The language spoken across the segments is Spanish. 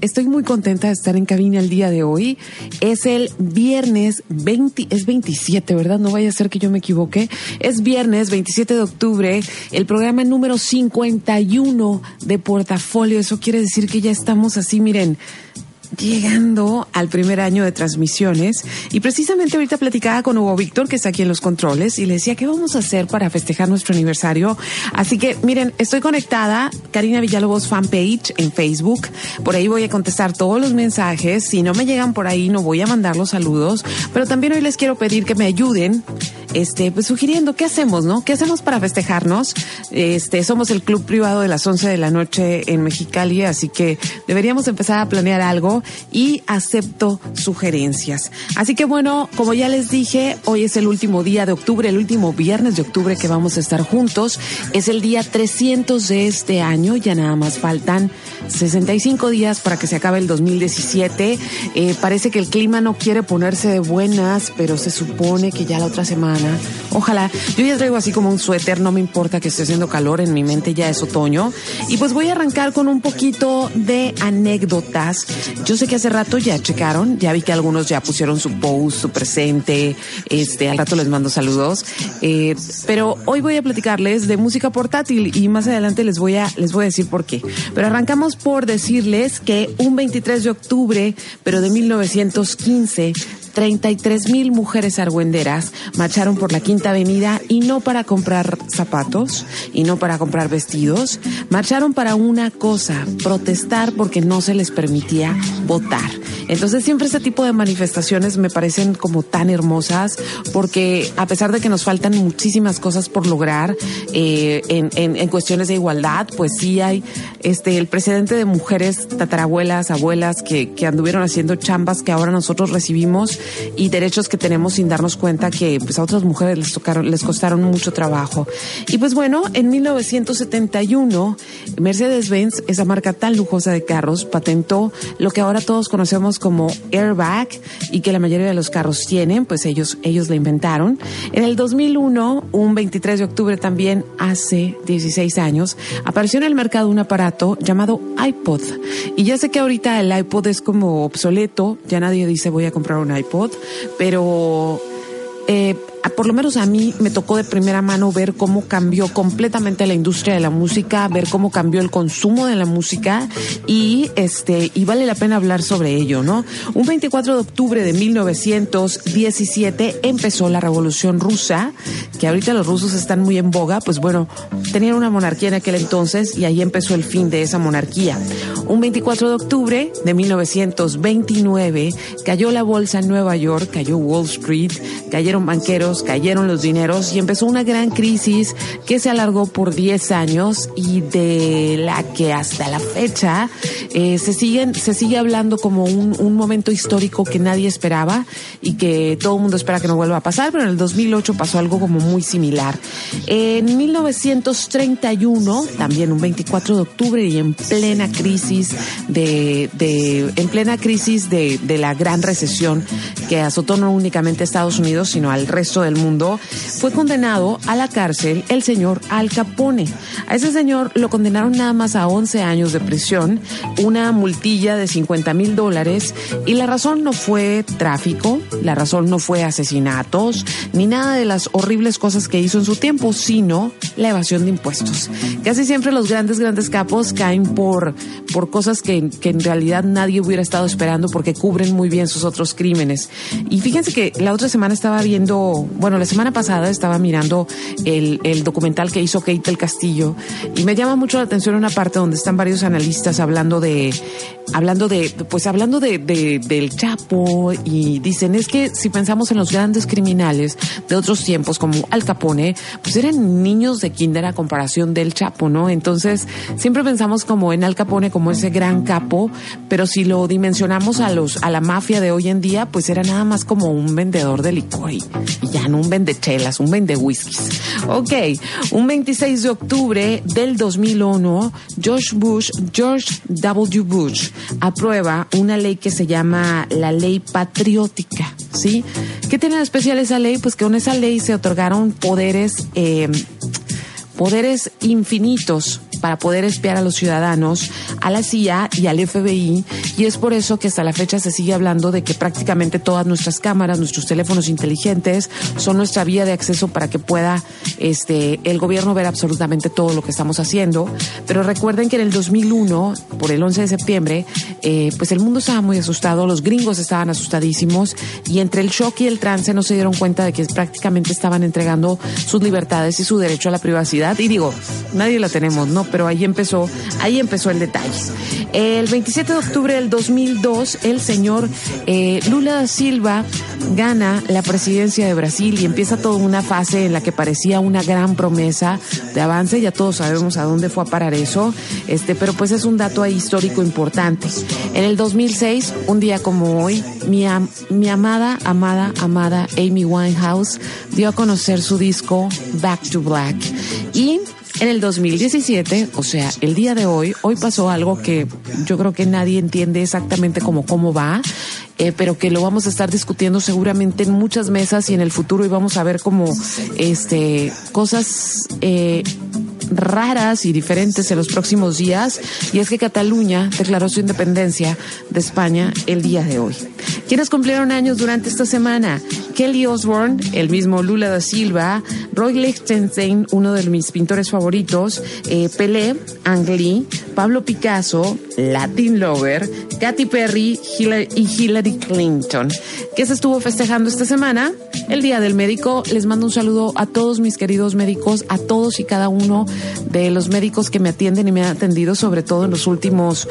Estoy muy contenta de estar en cabina el día de hoy. Es el viernes 20, es 27, ¿verdad? No vaya a ser que yo me equivoque. Es viernes 27 de octubre, el programa número 51 de Portafolio. Eso quiere decir que ya estamos así, miren, llegando al primer año de transmisiones y precisamente ahorita platicaba con Hugo Víctor que está aquí en los controles y le decía qué vamos a hacer para festejar nuestro aniversario así que miren estoy conectada Karina Villalobos fanpage en Facebook. Por ahí voy a contestar todos los mensajes. Si no me llegan por ahí no voy a mandar los saludos. Pero también hoy les quiero pedir que me ayuden este, pues sugiriendo qué hacemos, ¿no? ¿Qué hacemos para festejarnos? Este, somos el club privado de las 11 de la noche en Mexicali, así que deberíamos empezar a planear algo y acepto sugerencias. Así que bueno, como ya les dije, hoy es el último día de octubre, el último viernes de octubre que vamos a estar juntos. Es el día 300 de este año, ya nada más faltan 65 días para que se acabe el 2017. Eh, parece que el clima no quiere ponerse de buenas, pero se supone que ya la otra semana Ojalá. Yo ya traigo así como un suéter, no me importa que esté haciendo calor, en mi mente ya es otoño. Y pues voy a arrancar con un poquito de anécdotas. Yo sé que hace rato ya checaron, ya vi que algunos ya pusieron su post, su presente. Este, al rato les mando saludos. Eh, pero hoy voy a platicarles de música portátil y más adelante les voy a, les voy a decir por qué. Pero arrancamos por decirles que un 23 de octubre, pero de 1915, 33 mil mujeres argüenderas marcharon por la Quinta Avenida y no para comprar zapatos y no para comprar vestidos, marcharon para una cosa, protestar porque no se les permitía votar. Entonces siempre ese tipo de manifestaciones me parecen como tan hermosas porque a pesar de que nos faltan muchísimas cosas por lograr eh, en, cuestiones de igualdad, pues sí hay este el precedente de mujeres tatarabuelas, abuelas que anduvieron haciendo chambas que ahora nosotros recibimos y derechos que tenemos sin darnos cuenta que pues a otras mujeres les tocaron, les costaron mucho trabajo. Y pues bueno, en 1971 Mercedes-Benz, esa marca tan lujosa de carros, patentó lo que ahora todos conocemos como airbag y que la mayoría de los carros tienen, pues ellos ellos la inventaron. En el 2001, un 23 de octubre también hace 16 años, apareció en el mercado un aparato llamado iPod. Y ya sé que ahorita el iPod es como obsoleto, ya nadie dice voy a comprar un iPod, pero eh, por lo menos a mí me tocó de primera mano ver cómo cambió completamente la industria de la música, ver cómo cambió el consumo de la música y este y vale la pena hablar sobre ello, ¿no? Un 24 de octubre de 1917 empezó la Revolución Rusa, que ahorita los rusos están muy en boga, pues bueno, tenían una monarquía en aquel entonces y ahí empezó el fin de esa monarquía. Un 24 de octubre de 1929 cayó la bolsa en Nueva York, cayó Wall Street, cayeron banqueros, cayeron los dineros y empezó una gran crisis que se alargó por 10 años y de la que hasta la fecha eh, se siguen se sigue hablando como un, un, momento histórico que nadie esperaba y que todo el mundo espera que no vuelva a pasar, pero en el 2008 pasó algo como muy similar. En 1931, también un 24 de octubre y en plena crisis de, de en plena crisis de, de la gran recesión que azotó no únicamente a Estados Unidos, sino al resto del mundo, fue condenado a la cárcel el señor Al Capone. A ese señor lo condenaron nada más a 11 años de prisión, una multilla de 50 mil dólares y la razón no fue tráfico, la razón no fue asesinatos, ni nada de las horribles cosas que hizo en su tiempo, sino la evasión de impuestos. Casi siempre los grandes, grandes capos caen por, por cosas que, que en realidad nadie hubiera estado esperando porque cubren muy bien sus otros crímenes. Y fíjense que la otra semana estaba viendo viendo, bueno, la semana pasada estaba mirando el, documental que hizo Kate del Castillo y me llama mucho la atención una parte donde están varios analistas hablando de, hablando de, pues hablando de, de, del Chapo y dicen es que si pensamos en los grandes criminales de otros tiempos como Al Capone, pues eran niños de kinder a comparación del Chapo, ¿no? Entonces siempre pensamos como en Al Capone como ese gran capo, pero si lo dimensionamos a los a la mafia de hoy en día, pues era nada más como un vendedor de licor y, ya no un vendechelas, un vende whiskies. Ok, un 26 de octubre del 2001, George Bush, George W. Bush aprueba una ley que se llama la ley patriótica, ¿sí? ¿Qué tiene especial esa ley? Pues que con esa ley se otorgaron poderes, eh, poderes infinitos para poder espiar a los ciudadanos, a la CIA y al FBI. Y es por eso que hasta la fecha se sigue hablando de que prácticamente todas nuestras cámaras, nuestros teléfonos inteligentes son nuestra vía de acceso para que pueda este, el gobierno ver absolutamente todo lo que estamos haciendo. Pero recuerden que en el 2001, por el 11 de septiembre, eh, pues el mundo estaba muy asustado, los gringos estaban asustadísimos y entre el shock y el trance no se dieron cuenta de que prácticamente estaban entregando sus libertades y su derecho a la privacidad. Y digo, nadie la tenemos, ¿no? Pero ahí empezó, ahí empezó el detalle. El 27 de octubre del 2002, el señor eh, Lula Silva gana la presidencia de Brasil y empieza toda una fase en la que parecía una gran promesa de avance. Ya todos sabemos a dónde fue a parar eso, este, pero pues es un dato histórico importante. En el 2006, un día como hoy, mi, mi amada, amada, amada Amy Winehouse dio a conocer su disco Back to Black y en el 2017, o sea, el día de hoy, hoy pasó algo que yo creo que nadie entiende exactamente cómo, cómo va, eh, pero que lo vamos a estar discutiendo seguramente en muchas mesas y en el futuro y vamos a ver como este cosas eh, raras y diferentes en los próximos días y es que Cataluña declaró su independencia de España el día de hoy. ¿Quiénes cumplieron años durante esta semana? Kelly Osbourne, el mismo Lula da Silva, Roy Lichtenstein, uno de mis pintores favoritos, eh, Pelé, Ang Lee, Pablo Picasso, Latin Lover, Katy Perry y Hillary Clinton. ¿Qué se estuvo festejando esta semana? El Día del Médico. Les mando un saludo a todos mis queridos médicos, a todos y cada uno de los médicos que me atienden y me han atendido, sobre todo en los últimos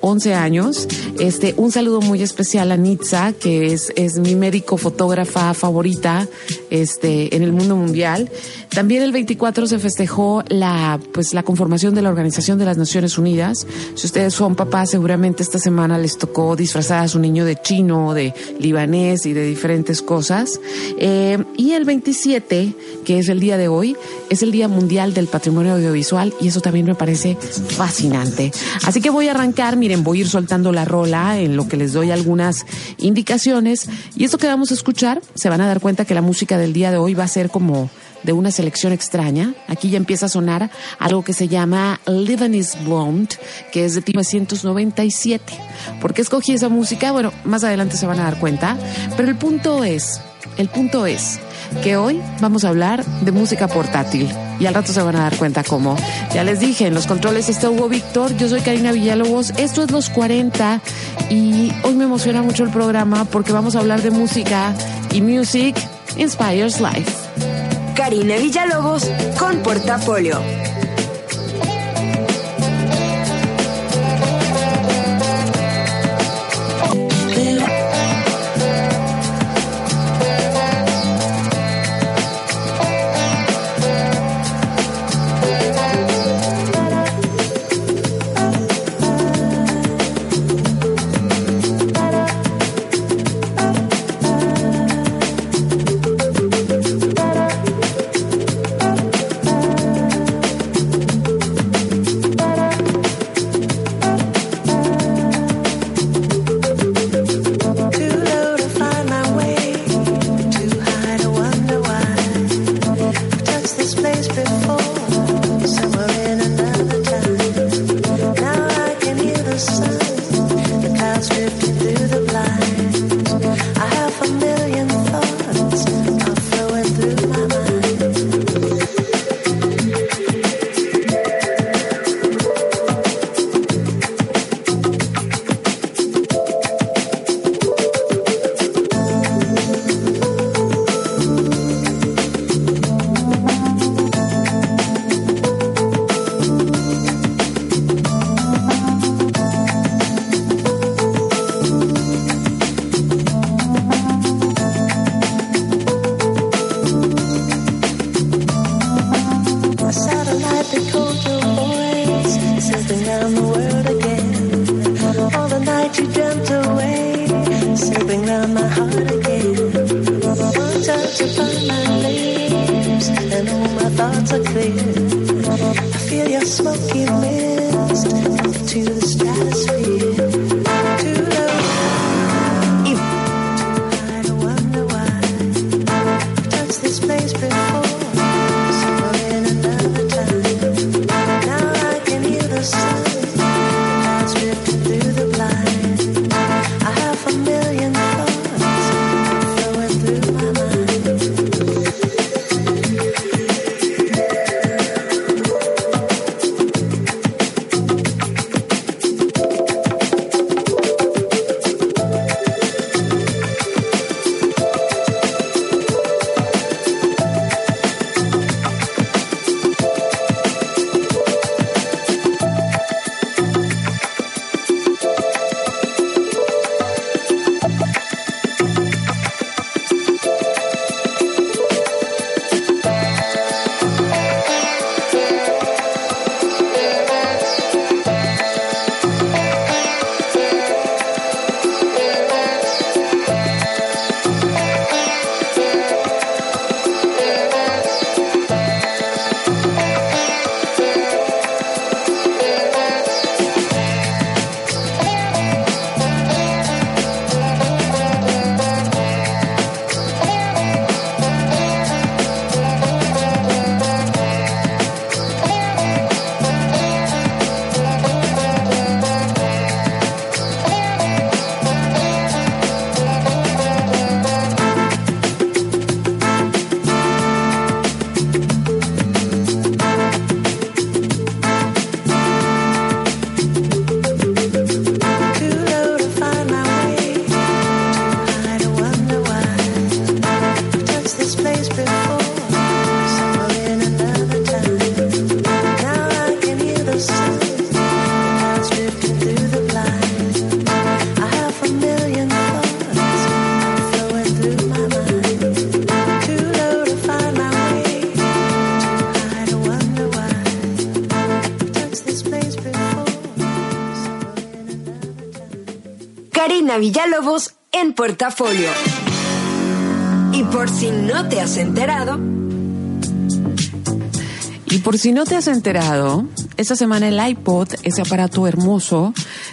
11 años. Este, un saludo muy especial a Nitza, que es, es mi médico fotógrafa favorita este, en el mundo mundial. También el 24 se festejó la, pues, la conformación de la Organización de las Naciones Unidas. Si ustedes son papás, seguramente esta semana les tocó disfrazar a su niño de chino, de libanés y de diferentes cosas. Eh, y el 27, que es el día de hoy, es el Día Mundial del Patrimonio Audiovisual y eso también me parece fascinante. Así que voy a arrancar, voy a ir soltando la rola en lo que les doy algunas indicaciones y esto que vamos a escuchar, se van a dar cuenta que la música del día de hoy va a ser como de una selección extraña. Aquí ya empieza a sonar algo que se llama Lebanese Blonde, que es de 1997. ¿Por qué escogí esa música? Bueno, más adelante se van a dar cuenta. Pero el punto es, el punto es que hoy vamos a hablar de música portátil. Y al rato se van a dar cuenta cómo. Ya les dije, en los controles está Hugo Víctor, yo soy Karina Villalobos, esto es Los 40 y hoy me emociona mucho el programa porque vamos a hablar de música y Music Inspires Life. Karina Villalobos con Portafolio. Portafolio. Y por si no te has enterado, Y por si no te has enterado, esta semana el iPod, ese aparato hermoso,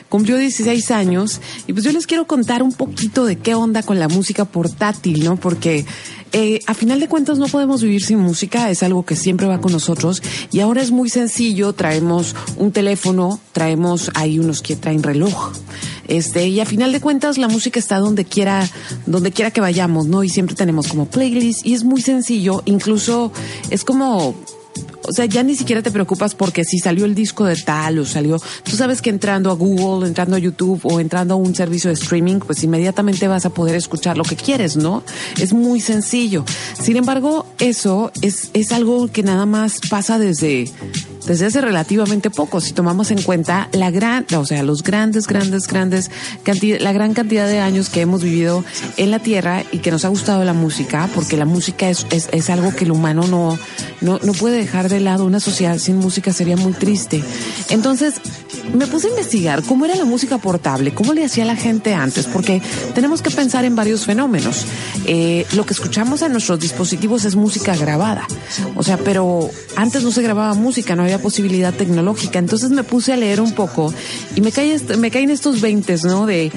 cumplió 16 años y pues yo les quiero contar un poquito de qué onda con la música portátil, ¿no? Porque eh, a final de cuentas no podemos vivir sin música, es algo que siempre va con nosotros y ahora es muy sencillo, traemos un teléfono, traemos ahí unos que traen reloj. Este, y a final de cuentas la música está donde quiera, donde quiera que vayamos, ¿no? Y siempre tenemos como playlist y es muy sencillo, incluso es como o sea, ya ni siquiera te preocupas porque si salió el disco de tal o salió, tú sabes que entrando a Google, entrando a YouTube o entrando a un servicio de streaming, pues inmediatamente vas a poder escuchar lo que quieres, ¿no? Es muy sencillo. Sin embargo, eso es, es algo que nada más pasa desde, desde hace relativamente poco, si tomamos en cuenta la gran, o sea, los grandes, grandes, grandes cantidad, la gran cantidad de años que hemos vivido en la Tierra y que nos ha gustado la música, porque la música es, es, algo que el humano no, no, no puede dejar de lado. Una sociedad sin música sería muy triste. Entonces, me puse a investigar cómo era la música portable, cómo le hacía la gente antes, porque tenemos que pensar en varios fenómenos. Eh, lo que escuchamos en nuestros dispositivos es música grabada, o sea, pero antes no se grababa música, no había posibilidad tecnológica. Entonces me puse a leer un poco y me caí, me caí en estos 20, ¿no? De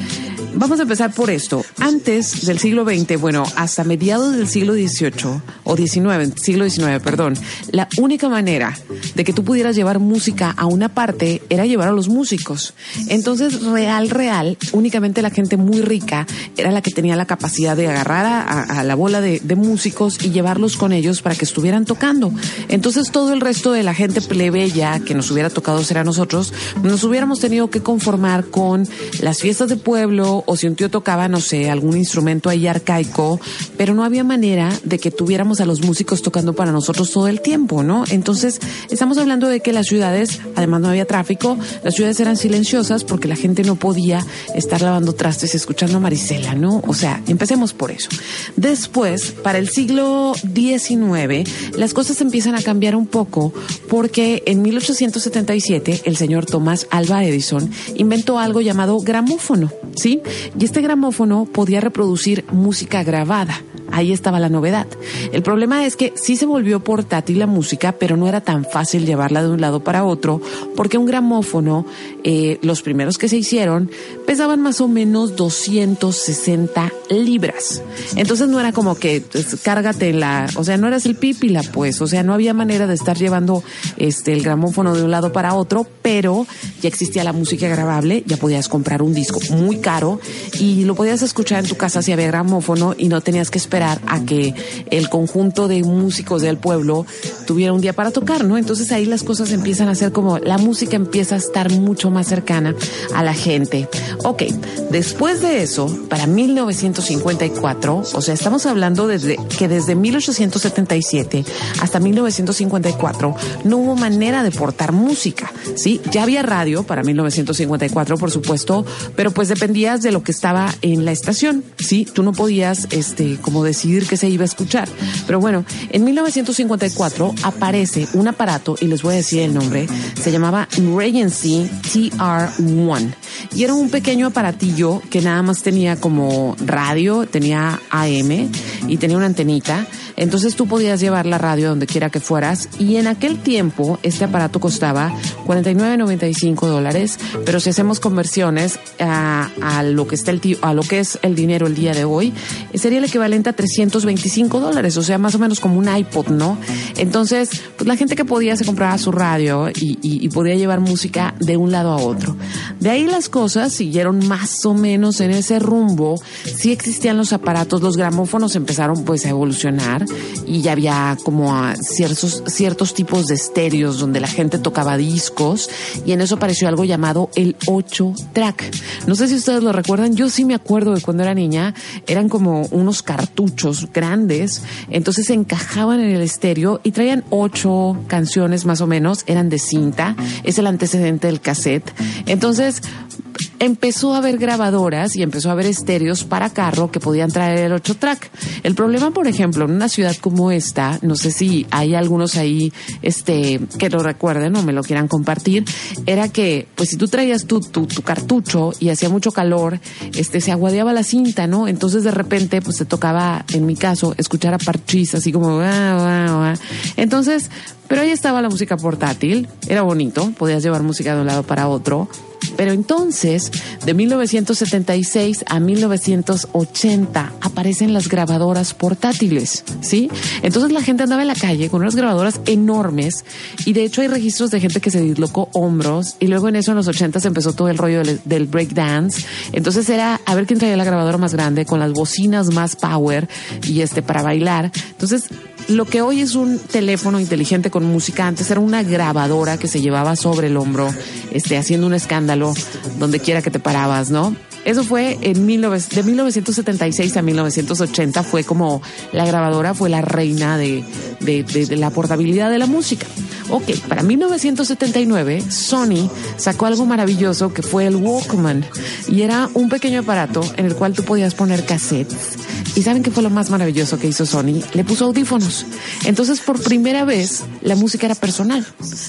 Vamos a empezar por esto. Antes del siglo XX, bueno, hasta mediados del siglo XVIII o XIX, siglo XIX, perdón, la única manera de que tú pudieras llevar música a una parte era llevar a los músicos. Entonces, real, real, únicamente la gente muy rica era la que tenía la capacidad de agarrar a, la bola de, de músicos y llevarlos con ellos para que estuvieran tocando. Entonces, todo el resto de la gente plebeya que nos hubiera tocado ser a nosotros, nos hubiéramos tenido que conformar con las fiestas de pueblo o si un tío tocaba, no sé, algún instrumento ahí arcaico, pero no había manera de que tuviéramos a los músicos tocando para nosotros todo el tiempo, ¿no? Entonces, estamos hablando de que las ciudades, además no había tráfico, las ciudades eran silenciosas porque la gente no podía estar lavando trastes escuchando a Marisela, ¿no? O sea, empecemos por eso. Después, para el siglo XIX, las cosas empiezan a cambiar un poco porque en 1877 el señor Tomás Alba Edison inventó algo llamado gramófono, ¿sí? Y este gramófono podía reproducir música grabada. Ahí estaba la novedad. El problema es que sí se volvió portátil la música, pero no era tan fácil llevarla de un lado para otro, porque un gramófono, eh, los primeros que se hicieron, pesaban más o menos 260 libras. Entonces no era como que pues, cárgate la, o sea, no eras el pípila, pues, o sea, no había manera de estar llevando este el gramófono de un lado para otro, pero ya existía la música grabable, ya podías comprar un disco muy caro y lo podías escuchar en tu casa si había gramófono y no tenías que esperar a que el conjunto de músicos del pueblo tuviera un día para tocar, ¿no? Entonces ahí las cosas empiezan a ser como la música empieza a estar mucho más cercana a la gente. Ok, después de eso, para 1954, o sea, estamos hablando desde que desde 1877 hasta 1954 no hubo manera de portar música, ¿sí? Ya había radio para 1954, por supuesto, pero pues dependías de lo que estaba en la estación, ¿sí? Tú no podías, este, como decidir qué se iba a escuchar. Pero bueno, en 1954 aparece un aparato, y les voy a decir el nombre, se llamaba Regency TR1. Y era un pequeño aparatillo que nada más tenía como radio, tenía AM y tenía una antenita. Entonces tú podías llevar la radio donde quiera que fueras. Y en aquel tiempo este aparato costaba 49.95 dólares. Pero si hacemos conversiones a, a lo que está el a lo que es el dinero el día de hoy, sería el equivalente a 325 dólares. O sea, más o menos como un iPod, ¿no? Entonces, pues la gente que podía se compraba su radio y, y- y podía llevar música de un lado a otro. De ahí las cosas siguieron más o menos en ese rumbo. Sí existían los aparatos, los gramófonos empezaron pues a evolucionar y ya había como ah, ciertos, ciertos tipos de estéreos donde la gente tocaba discos y en eso apareció algo llamado el 8 track. No sé si ustedes lo recuerdan, yo sí me acuerdo de cuando era niña, eran como unos cartuchos grandes, entonces se encajaban en el estéreo y traían ocho canciones más o menos, eran de cinta, es el antecedente del cassette. Entonces, empezó a haber grabadoras y empezó a haber estéreos para carro que podían traer el 8 track. El problema, por ejemplo, en una ciudad como esta, no sé si hay algunos ahí este que lo recuerden o me lo quieran compartir, era que pues si tú traías tu, tu, tu cartucho y hacía mucho calor, este se aguadeaba la cinta, ¿no? Entonces de repente pues te tocaba, en mi caso, escuchar a Parchís así como "Ah, ah, ah". Entonces, pero ahí estaba la música portátil, era bonito, podías llevar música de un lado para otro. Pero entonces, de 1976 a 1980, aparecen las grabadoras portátiles, ¿sí? Entonces la gente andaba en la calle con unas grabadoras enormes y de hecho hay registros de gente que se dislocó hombros y luego en eso en los 80 se empezó todo el rollo del, del breakdance. Entonces era a ver quién traía la grabadora más grande con las bocinas más power y este para bailar. Entonces lo que hoy es un teléfono inteligente con música, antes era una grabadora que se llevaba sobre el hombro, este, haciendo un escándalo donde quiera que te parabas, ¿no? Eso fue en 19 de 1976 a 1980 fue como la grabadora fue la reina de- de la portabilidad de la música. Ok, para 1979 Sony sacó algo maravilloso que fue el Walkman y era un pequeño aparato en el cual tú podías poner cassettes. ¿Y saben qué fue lo más maravilloso que hizo Sony? Le puso audífonos. Entonces, por primera vez, la música era personal.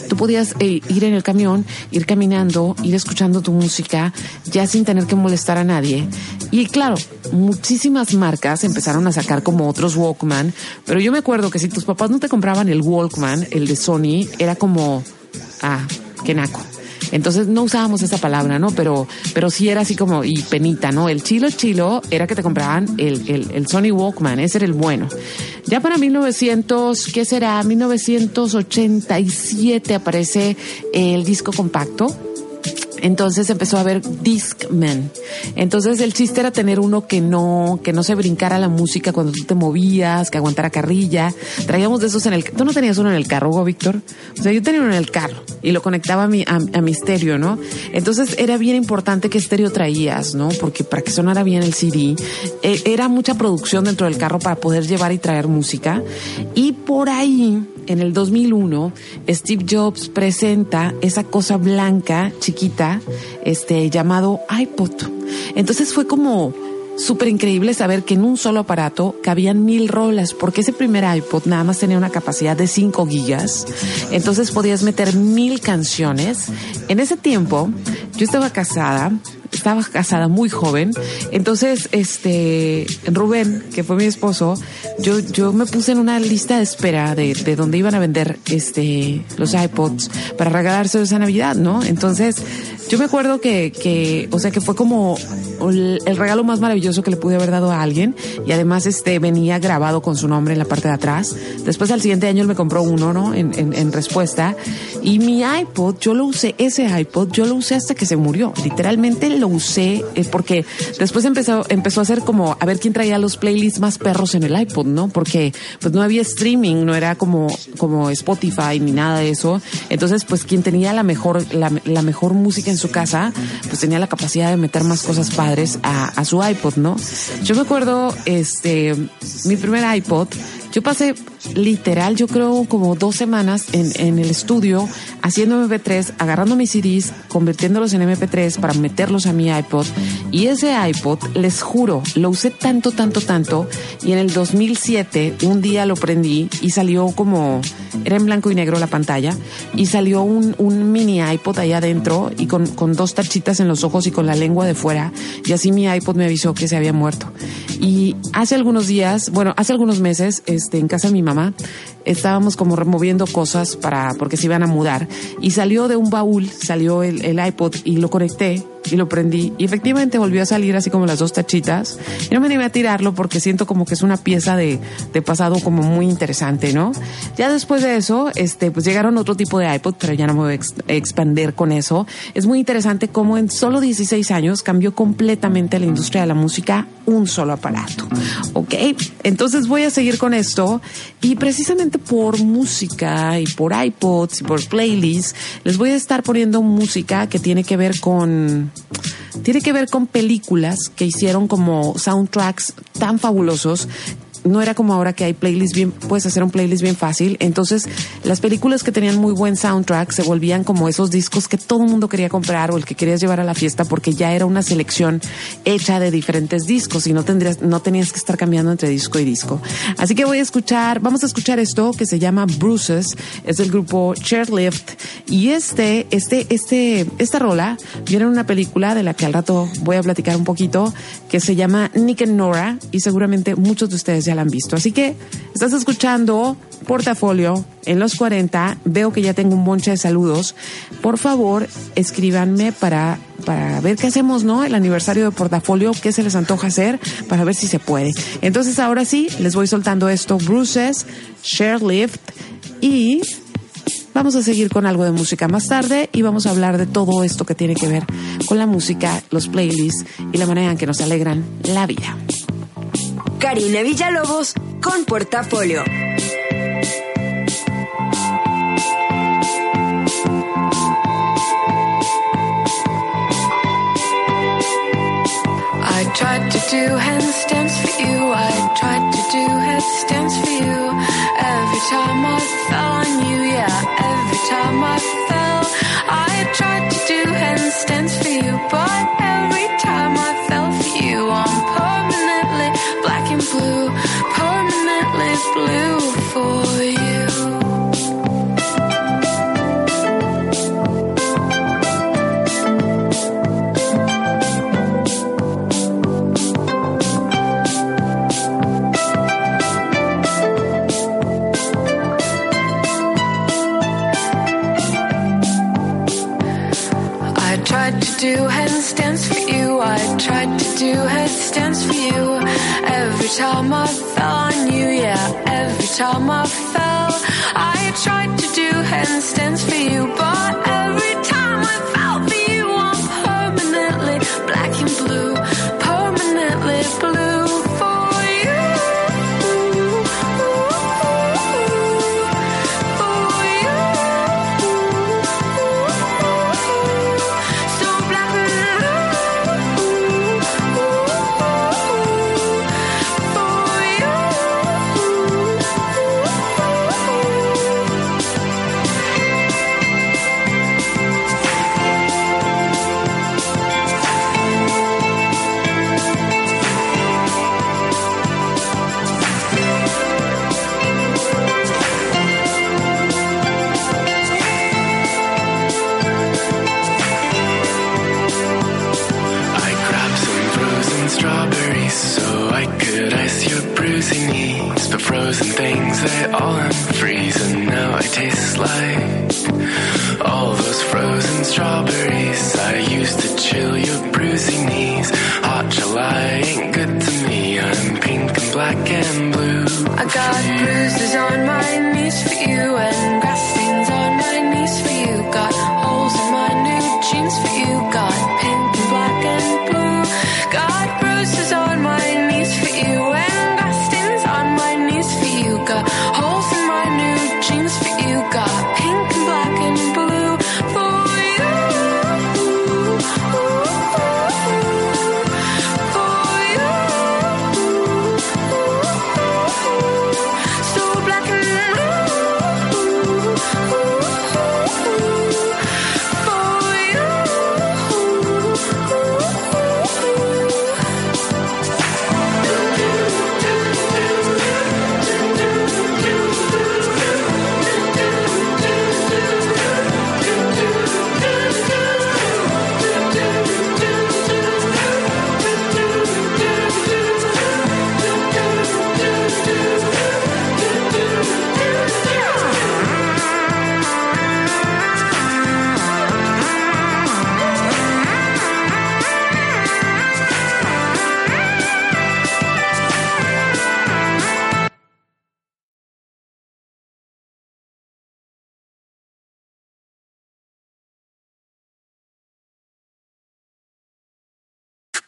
Tú podías eh, ir en el camión, ir caminando, ir escuchando tu música, ya sin tener que molestar a nadie. Y claro, muchísimas marcas empezaron a sacar como otros Walkman, pero yo me acuerdo que si tus papás no te compraban el Walkman, el de Sony, era como, ah, qué. Entonces no usábamos esa palabra, ¿no? Pero, pero sí era así como, y penita, ¿no? El chilo chilo era que te compraban el, el, el Sony Walkman, ese era el bueno. Ya para 1900, ¿qué será? 1987 aparece el disco compacto. Entonces empezó a haber Discman. Entonces el chiste era tener uno que no, que no se brincara la música cuando tú te movías, que aguantara carrilla. Traíamos de esos en el, tú no tenías uno en el carro, ¿go, Víctor? O sea, yo tenía uno en el carro y lo conectaba a mi, a, estéreo, ¿no? Entonces era bien importante qué estéreo traías, ¿no? Porque para que sonara bien el CD, eh, era mucha producción dentro del carro para poder llevar y traer música. Y por ahí, en el 2001, Steve Jobs presenta esa cosa blanca, chiquita, este, llamado iPod. Entonces fue como súper increíble saber que en un solo aparato cabían mil rolas, porque ese primer iPod nada más tenía una capacidad de 5 gigas. Entonces podías meter mil canciones. En ese tiempo, yo estaba casada estaba casada muy joven. Entonces, este, Rubén, que fue mi esposo, yo, yo me puse en una lista de espera de, de donde iban a vender este, los iPods para regalarse esa Navidad, ¿no? Entonces, yo me acuerdo que, que, o sea, que fue como el, el regalo más maravilloso que le pude haber dado a alguien y además este venía grabado con su nombre en la parte de atrás. Después al siguiente año él me compró uno, ¿no? En, en, en respuesta. Y mi iPod, yo lo usé, ese iPod, yo lo usé hasta que se murió. Literalmente lo usé eh, porque después empezó, empezó a hacer como a ver quién traía los playlists más perros en el iPod, ¿no? Porque pues no había streaming, no era como, como Spotify ni nada de eso. Entonces, pues quien tenía la mejor, la, la mejor música en su casa, pues tenía la capacidad de meter más cosas padres a, a su iPod, ¿no? Yo me acuerdo, este, mi primer iPod, yo pasé literal, yo creo como dos semanas en, en el estudio haciendo MP3, agarrando mis CDs, convirtiéndolos en MP3 para meterlos a mi iPod. Y ese iPod, les juro, lo usé tanto, tanto, tanto. Y en el 2007, un día lo prendí y salió como, era en blanco y negro la pantalla, y salió un, un mini iPod ahí adentro y con, con dos tachitas en los ojos y con la lengua de fuera. Y así mi iPod me avisó que se había muerto. Y hace algunos días, bueno, hace algunos meses, este, en casa de mi mamá, estábamos como removiendo cosas para, porque se iban a mudar. Y salió de un baúl, salió el, el iPod y lo conecté y lo prendí. Y efectivamente volvió a salir así como las dos tachitas. Y no me animé a tirarlo porque siento como que es una pieza de, de pasado como muy interesante, ¿no? Ya después de eso, este, pues llegaron otro tipo de iPod, pero ya no me voy a ex- expander con eso. Es muy interesante cómo en solo 16 años cambió completamente la industria de la música un solo aparato. ¿Ok? Entonces voy a seguir con esto y precisamente por música y por iPods y por playlists les voy a estar poniendo música que tiene que ver con tiene que ver con películas que hicieron como soundtracks tan fabulosos no era como ahora que hay playlists bien, puedes hacer un playlist bien fácil. Entonces, las películas que tenían muy buen soundtrack se volvían como esos discos que todo el mundo quería comprar o el que querías llevar a la fiesta porque ya era una selección hecha de diferentes discos y no tendrías, no tenías que estar cambiando entre disco y disco. Así que voy a escuchar, vamos a escuchar esto que se llama Bruises, es del grupo Chairlift y este, este, este, esta rola viene en una película de la que al rato voy a platicar un poquito que se llama Nick and Nora y seguramente muchos de ustedes ya la han visto. Así que estás escuchando Portafolio en los 40. Veo que ya tengo un bonche de saludos. Por favor, escríbanme para, para ver qué hacemos, ¿no? El aniversario de Portafolio, qué se les antoja hacer para ver si se puede. Entonces ahora sí, les voy soltando esto. Bruces, Sharelift y Vamos a seguir con algo de música más tarde y vamos a hablar de todo esto que tiene que ver con la música, los playlists y la manera en que nos alegran la vida. Karina Villalobos con Portafolio. I tried to do handstands for you. I tried to do headstands for you. Every time I fell on you, yeah. Every time I fell, I tried to do handstands for you. But time I fell on you, yeah. Every time I fell, I tried to do handstands for you. But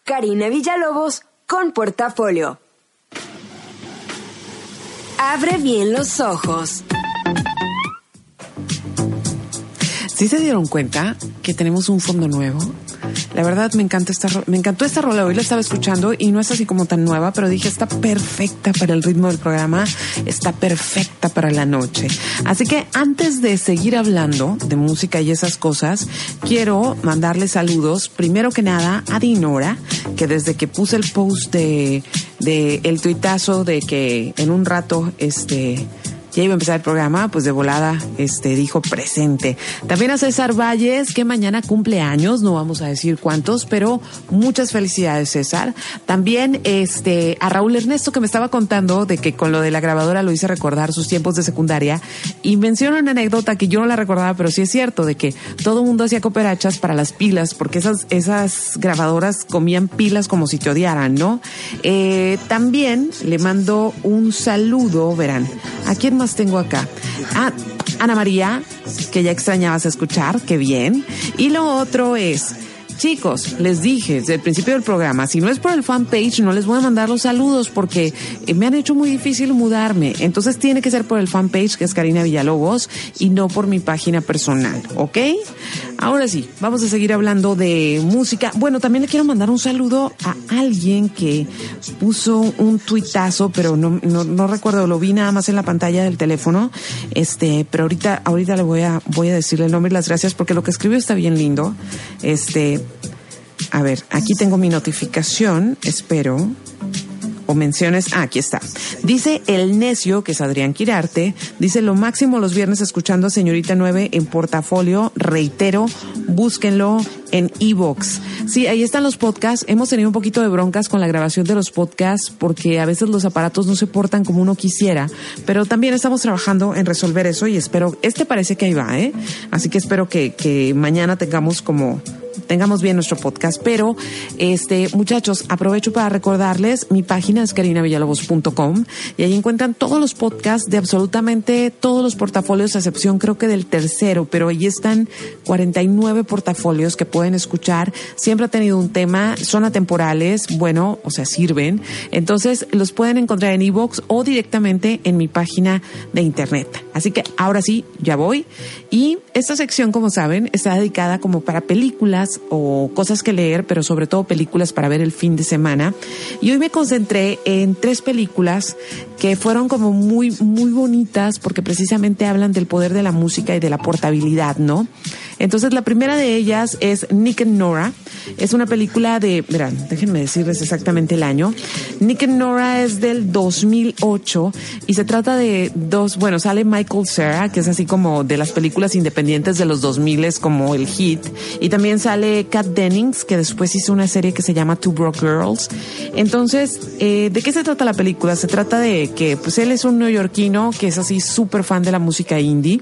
Karina Villalobos con portafolio. Abre bien los ojos. ¿Sí se dieron cuenta que tenemos un fondo nuevo? La verdad me encanta esta me encantó esta rola, hoy la estaba escuchando y no es así como tan nueva, pero dije está perfecta para el ritmo del programa, está perfecta para la noche. Así que antes de seguir hablando de música y esas cosas, quiero mandarle saludos primero que nada a Dinora, que desde que puse el post de, de el tuitazo de que en un rato este ya iba a empezar el programa, pues de volada este dijo presente. También a César Valles, que mañana cumple años, no vamos a decir cuántos, pero muchas felicidades, César. También este a Raúl Ernesto que me estaba contando de que con lo de la grabadora lo hice recordar sus tiempos de secundaria y menciona una anécdota que yo no la recordaba, pero sí es cierto de que todo el mundo hacía cooperachas para las pilas, porque esas esas grabadoras comían pilas como si te odiaran, ¿no? Eh, también le mando un saludo, verán. ¿A quién más tengo acá? Ah, Ana María, que ya extrañabas escuchar, qué bien. Y lo otro es, chicos, les dije desde el principio del programa, si no es por el fanpage, no les voy a mandar los saludos porque eh, me han hecho muy difícil mudarme. Entonces tiene que ser por el fanpage, que es Karina Villalobos, y no por mi página personal, ¿ok? Ahora sí, vamos a seguir hablando de música. Bueno, también le quiero mandar un saludo a alguien que puso un tuitazo, pero no, no, recuerdo, lo vi nada más en la pantalla del teléfono. Este, pero ahorita, ahorita le voy a, voy a decirle el nombre y las gracias porque lo que escribió está bien lindo. Este, a ver, aquí tengo mi notificación, espero o menciones. Ah, aquí está. Dice El Necio, que es Adrián Quirarte, dice lo máximo los viernes escuchando a Señorita 9 en portafolio. Reitero, búsquenlo en Evox. Sí, ahí están los podcasts. Hemos tenido un poquito de broncas con la grabación de los podcasts porque a veces los aparatos no se portan como uno quisiera, pero también estamos trabajando en resolver eso y espero, este parece que ahí va, ¿eh? Así que espero que, que mañana tengamos como tengamos bien nuestro podcast. Pero, este, muchachos, aprovecho para recordarles, mi página es carinavillalobos.com y ahí encuentran todos los podcasts de absolutamente todos los portafolios, a excepción creo que del tercero, pero ahí están 49 portafolios que pueden escuchar. Siempre ha tenido un tema, son atemporales, bueno, o sea, sirven. Entonces, los pueden encontrar en iVoox o directamente en mi página de internet. Así que ahora sí, ya voy. Y esta sección, como saben, está dedicada como para películas o cosas que leer, pero sobre todo películas para ver el fin de semana. Y hoy me concentré en tres películas que fueron como muy, muy bonitas porque precisamente hablan del poder de la música y de la portabilidad, ¿no? Entonces, la primera de ellas es Nick and Nora. Es una película de, verán, déjenme decirles exactamente el año. Nick and Nora es del 2008 y se trata de dos, bueno, sale Michael Cera, que es así como de las películas independientes de los 2000 como el hit, y también sale Kat Dennings, que después hizo una serie que se llama Two Broke Girls. Entonces, eh, ¿de qué se trata la película? Se trata de que, pues él es un neoyorquino que es así súper fan de la música indie.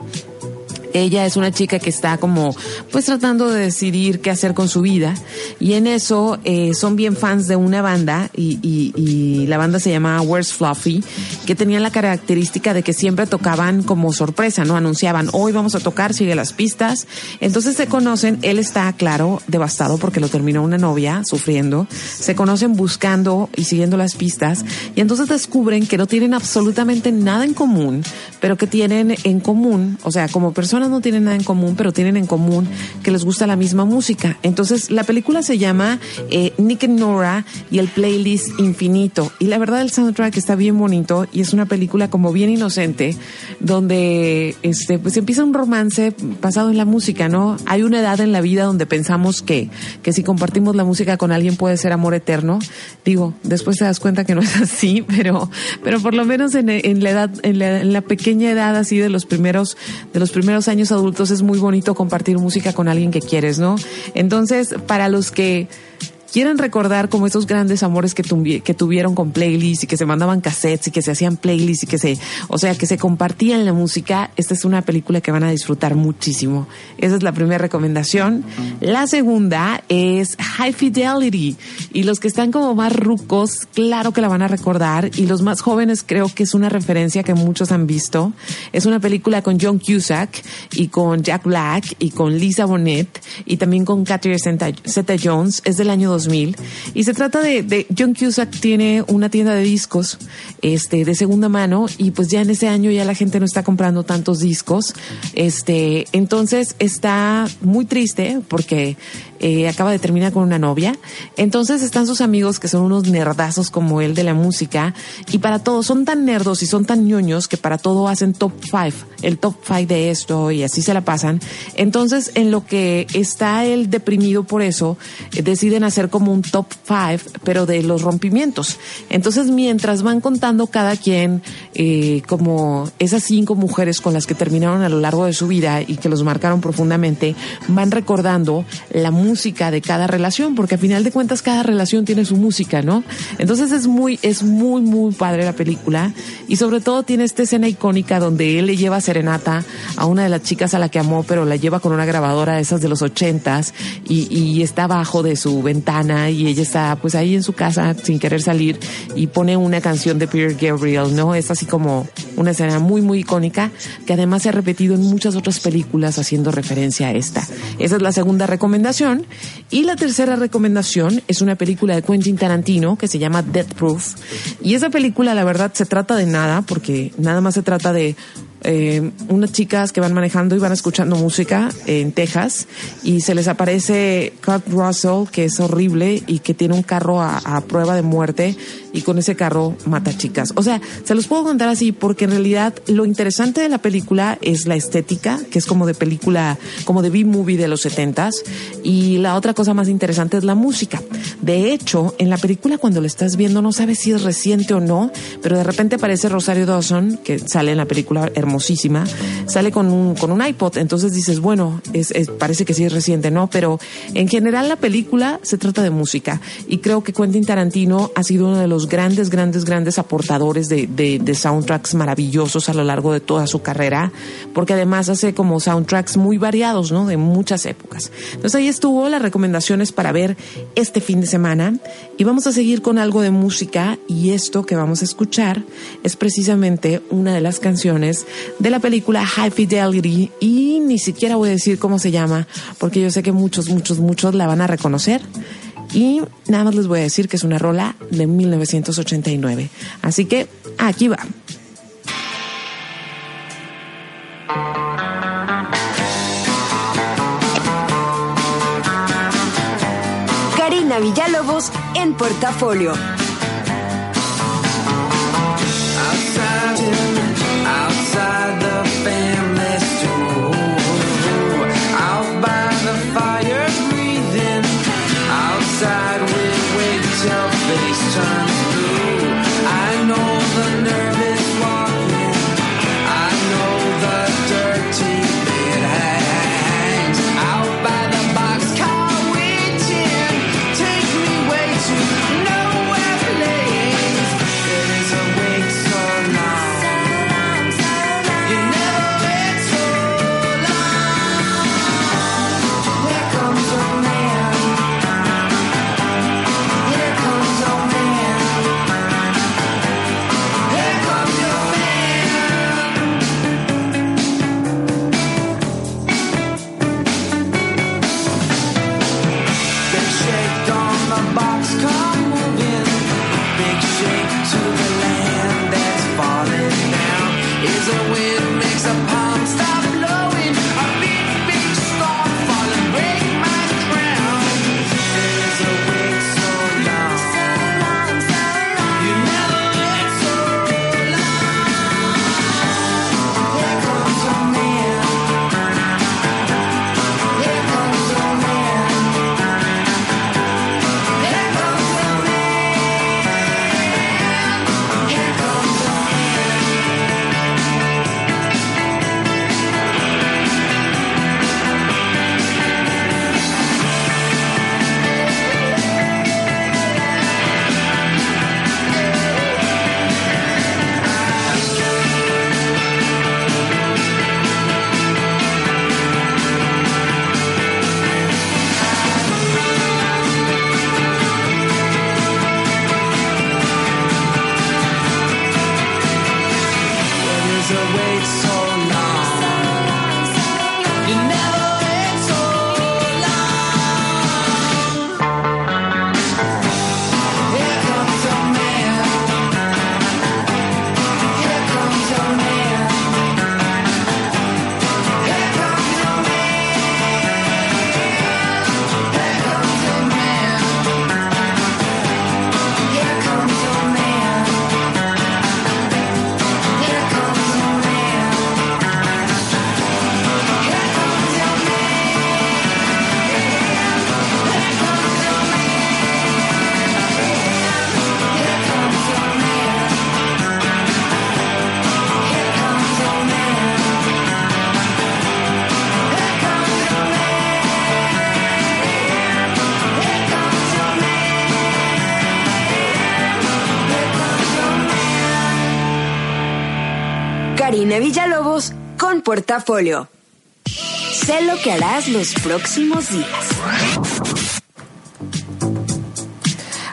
Ella es una chica que está como pues tratando de decidir qué hacer con su vida y en eso eh, son bien fans de una banda y, y- y la banda se llama Where's Fluffy que tenía la característica de que siempre tocaban como sorpresa, ¿no? Anunciaban hoy vamos a tocar, sigue las pistas. Entonces se conocen, él está claro devastado porque lo terminó una novia sufriendo, se conocen buscando y siguiendo las pistas y entonces descubren que no tienen absolutamente nada en común, pero que tienen en común, o sea, como personas no tienen nada en común, pero tienen en común que les gusta la misma música. Entonces, la película se llama eh, Nick and Nora y el playlist infinito. Y la verdad, el soundtrack está bien bonito y es una película como bien inocente, donde este, pues empieza un romance basado en la música, ¿no? Hay una edad en la vida donde pensamos que, que si compartimos la música con alguien puede ser amor eterno. Digo, después te das cuenta que no es así, pero, pero por lo menos en, en la edad, en la, en la pequeña edad así de los primeros, de los primeros años adultos es muy bonito compartir música con alguien que quieres, ¿no? Entonces, para los que quieren recordar como esos grandes amores que, tuvi- que tuvieron con playlists y que se mandaban cassettes y que se hacían playlists y que se, o sea, que se compartían la música, esta es una película que van a disfrutar muchísimo. Esa es la primera recomendación. La segunda es High Fidelity y los que están como más rucos, claro que la van a recordar y los más jóvenes creo que es una referencia que muchos han visto. Es una película con John Cusack y con Jack Black y con Lisa Bonet y también con Catherine Zeta Jones. Es del año 2000 y se trata de, de John Cusack tiene una tienda de discos este de segunda mano y pues ya en ese año ya la gente no está comprando tantos discos. Este entonces está muy triste porque eh, acaba de terminar con una novia. Entonces están sus amigos que son unos nerdazos como él de la música. Y para todo son tan nerdos y son tan ñoños que para todo hacen top five el top five de esto y así se la pasan. Entonces en lo que está él deprimido por eso eh, deciden hacer como un top five, pero de los rompimientos. Entonces, mientras van contando cada quien eh, como esas cinco mujeres con las que terminaron a lo largo de su vida y que los marcaron profundamente, van recordando la música de cada relación, porque a final de cuentas cada relación tiene su música, ¿no? Entonces es muy, es muy, muy padre la película y sobre todo tiene esta escena icónica donde él le lleva serenata a una de las chicas a la que amó, pero la lleva con una grabadora de esas de los ochentas y, y está abajo de su ventana y ella está pues ahí en su casa sin querer salir y pone una canción de Peter Gabriel, ¿no? Es así como una escena muy muy icónica que además se ha repetido en muchas otras películas haciendo referencia a esta. Esa es la segunda recomendación y la tercera recomendación es una película de Quentin Tarantino que se llama Death Proof. Y esa película la verdad se trata de nada porque nada más se trata de eh, unas chicas que van manejando y van escuchando música en Texas y se les aparece Kurt Russell, que es horrible y que tiene un carro a, a prueba de muerte y con ese carro mata chicas. O sea, se los puedo contar así porque en realidad lo interesante de la película es la estética, que es como de película, como de B-movie de los setentas y la otra cosa más interesante es la música. De hecho, en la película cuando la estás viendo no sabes si es reciente o no, pero de repente aparece Rosario Dawson, que sale en la película hermosísima, sale con un, con un iPod, entonces dices, bueno, es, es- parece que sí es reciente, ¿no? Pero en general la película se trata de música y creo que Quentin Tarantino ha sido uno de los grandes, grandes, grandes aportadores de, de, de soundtracks maravillosos a lo largo de toda su carrera, porque además hace como soundtracks muy variados, ¿no? De muchas épocas. Entonces ahí estuvo las recomendaciones para ver este fin de semana y vamos a seguir con algo de música y esto que vamos a escuchar es precisamente una de las canciones de la película High Fidelity y ni siquiera voy a decir cómo se llama porque yo sé que muchos, muchos, muchos la van a reconocer. Y nada más les voy a decir que es una rola de 1989. Así que aquí va. Karina Villalobos en portafolio. Portafolio. Sé lo que harás los próximos días.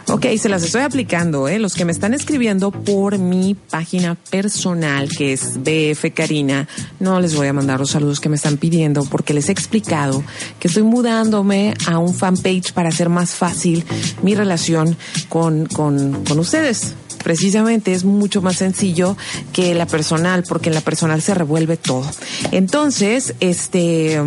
Ok, se las estoy aplicando, ¿eh? Los que me están escribiendo por mi página personal, que es BF Karina, no les voy a mandar los saludos que me están pidiendo porque les he explicado que estoy mudándome a un fanpage para hacer más fácil mi relación con, con, con ustedes precisamente es mucho más sencillo que la personal, porque en la personal se revuelve todo. Entonces, este,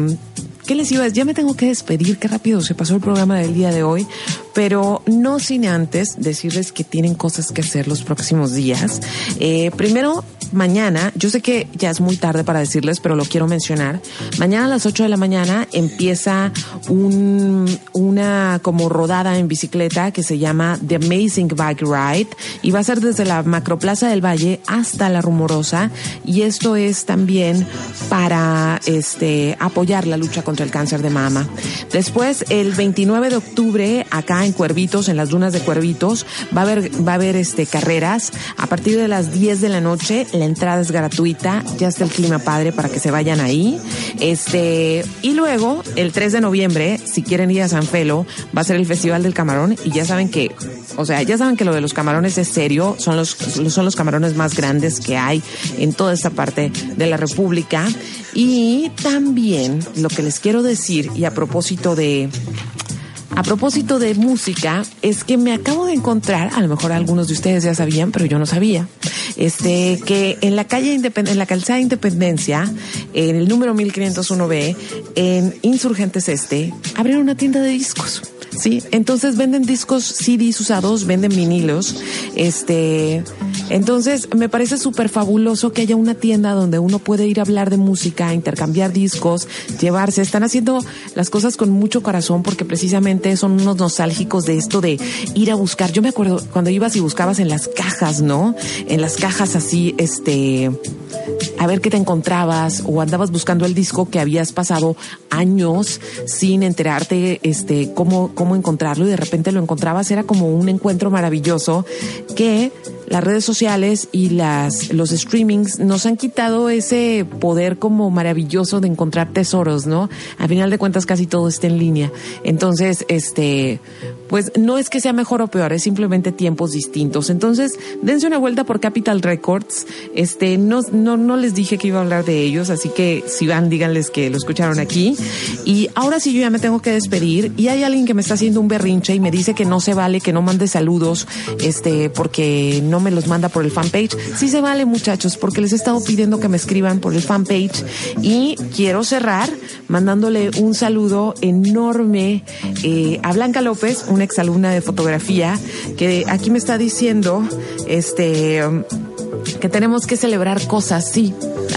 ¿qué les iba a? Ya me tengo que despedir, qué rápido se pasó el programa del día de hoy, pero no sin antes decirles que tienen cosas que hacer los próximos días. Eh, primero, mañana, yo sé que ya es muy tarde para decirles, pero lo quiero mencionar. Mañana a las 8 de la mañana empieza un, una como rodada en bicicleta que se llama The Amazing Bike Ride y va a ser desde la Macroplaza del Valle hasta la Rumorosa y esto es también para este apoyar la lucha contra el cáncer de mama. Después, el 29 de octubre, acá en Cuervitos, en las dunas de Cuervitos, va a haber, va a haber este carreras a partir de las 10 de la noche la entrada es gratuita, ya está el clima padre para que se vayan ahí. Este, y luego, el 3 de noviembre, si quieren ir a San Felo, va a ser el Festival del Camarón y ya saben que, o sea, ya saben que lo de los camarones es serio, son los, son los camarones más grandes que hay en toda esta parte de la República. Y también lo que les quiero decir, y a propósito de, a propósito de música, es que me acabo de encontrar, a lo mejor algunos de ustedes ya sabían, pero yo no sabía, este, que en la calle Independ en la calzada Independencia, en el número 1501B, en Insurgentes Este, abrieron una tienda de discos. Sí, entonces venden discos CDs usados, venden vinilos, este, entonces me parece súper fabuloso que haya una tienda donde uno puede ir a hablar de música, intercambiar discos, llevarse, están haciendo las cosas con mucho corazón porque precisamente son unos nostálgicos de esto de ir a buscar. Yo me acuerdo cuando ibas y buscabas en las cajas, ¿no? En las cajas así, este, a ver qué te encontrabas o andabas buscando el disco que habías pasado años sin enterarte este cómo cómo encontrarlo y de repente lo encontrabas era como un encuentro maravilloso que las redes sociales y las los streamings nos han quitado ese poder como maravilloso de encontrar tesoros, ¿no? A final de cuentas casi todo está en línea. Entonces, este, pues no es que sea mejor o peor, es simplemente tiempos distintos. Entonces, dense una vuelta por Capital Records. Este, no, no, no les dije que iba a hablar de ellos, así que si van, díganles que lo escucharon aquí. Y ahora sí yo ya me tengo que despedir y hay alguien que me está haciendo un berrinche y me dice que no se vale que no mande saludos, este, porque no me los manda por el fanpage. Sí se vale, muchachos, porque les he estado pidiendo que me escriban por el fanpage y quiero cerrar mandándole un saludo enorme eh, a Blanca López, una exalumna de fotografía, que aquí me está diciendo, este, que tenemos que celebrar cosas, sí.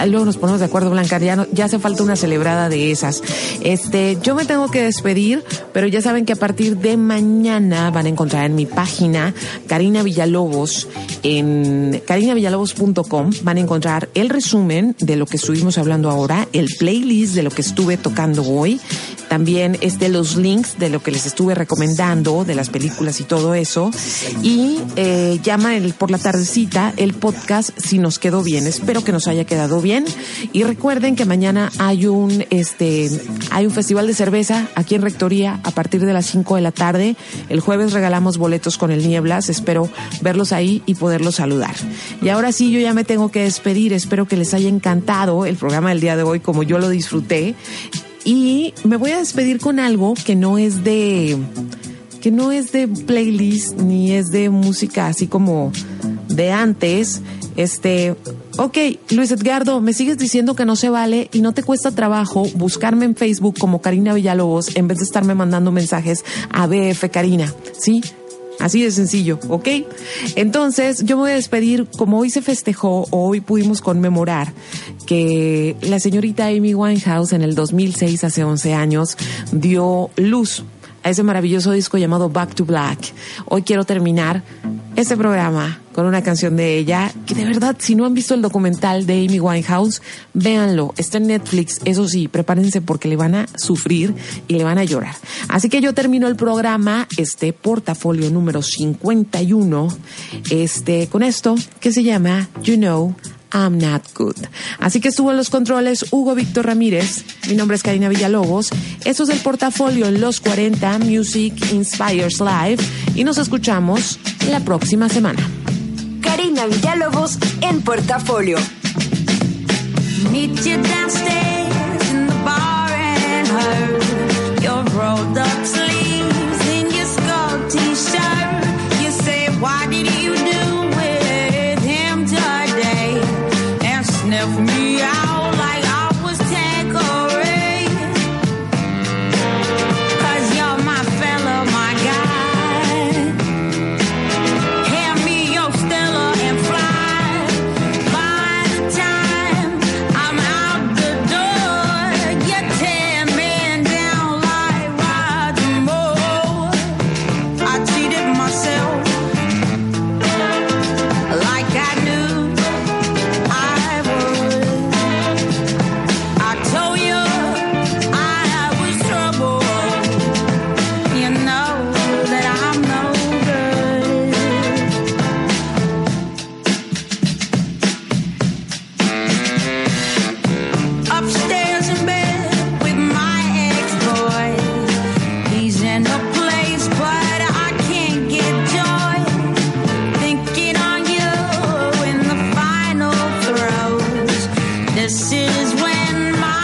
Luego nos ponemos de acuerdo, Blanca. Ya, no- ya hace falta una celebrada de esas. Este, yo me tengo que despedir, pero ya saben que a partir de mañana van a encontrar en mi página Karina Villalobos, en carinavillalobos.com van a encontrar el resumen de lo que estuvimos hablando ahora, el playlist de lo que estuve tocando hoy, también este los links de lo que les estuve recomendando, de las películas y todo eso. Y eh, llama el, por la tardecita el podcast si nos quedó bien. Espero que nos haya quedado bien. Y recuerden que mañana hay un este hay un festival de cerveza aquí en Rectoría a partir de las 5 de la tarde. El jueves regalamos boletos con el Nieblas. Espero verlos ahí y poderlos saludar. Y ahora sí, yo ya me tengo que despedir. Espero que les haya encantado el programa del día de hoy como yo lo disfruté. Y me voy a despedir con algo que no es de que no es de playlist ni es de música así como de antes. Este, ok, Luis Edgardo, me sigues diciendo que no se vale y no te cuesta trabajo buscarme en Facebook como Karina Villalobos en vez de estarme mandando mensajes a BF Karina, ¿sí? Así de sencillo, ¿ok? Entonces, yo me voy a despedir, como hoy se festejó, hoy pudimos conmemorar que la señorita Amy Winehouse en el 2006, hace 11 años, dio luz a ese maravilloso disco llamado Back to Black. Hoy quiero terminar este programa con una canción de ella que de verdad, si no han visto el documental de Amy Winehouse, véanlo. Está en Netflix. Eso sí, prepárense porque le van a sufrir y le van a llorar. Así que yo termino el programa, este portafolio número 51, este, con esto que se llama You Know I'm Not Good. Así que estuvo en los controles Hugo Víctor Ramírez. Mi nombre es Karina Villalobos. Esto es el portafolio Los 40 Music Inspires Live. Y nos escuchamos la próxima semana. Karina Villalobos en portafolio. Meet you downstairs in the bar rolled up is when my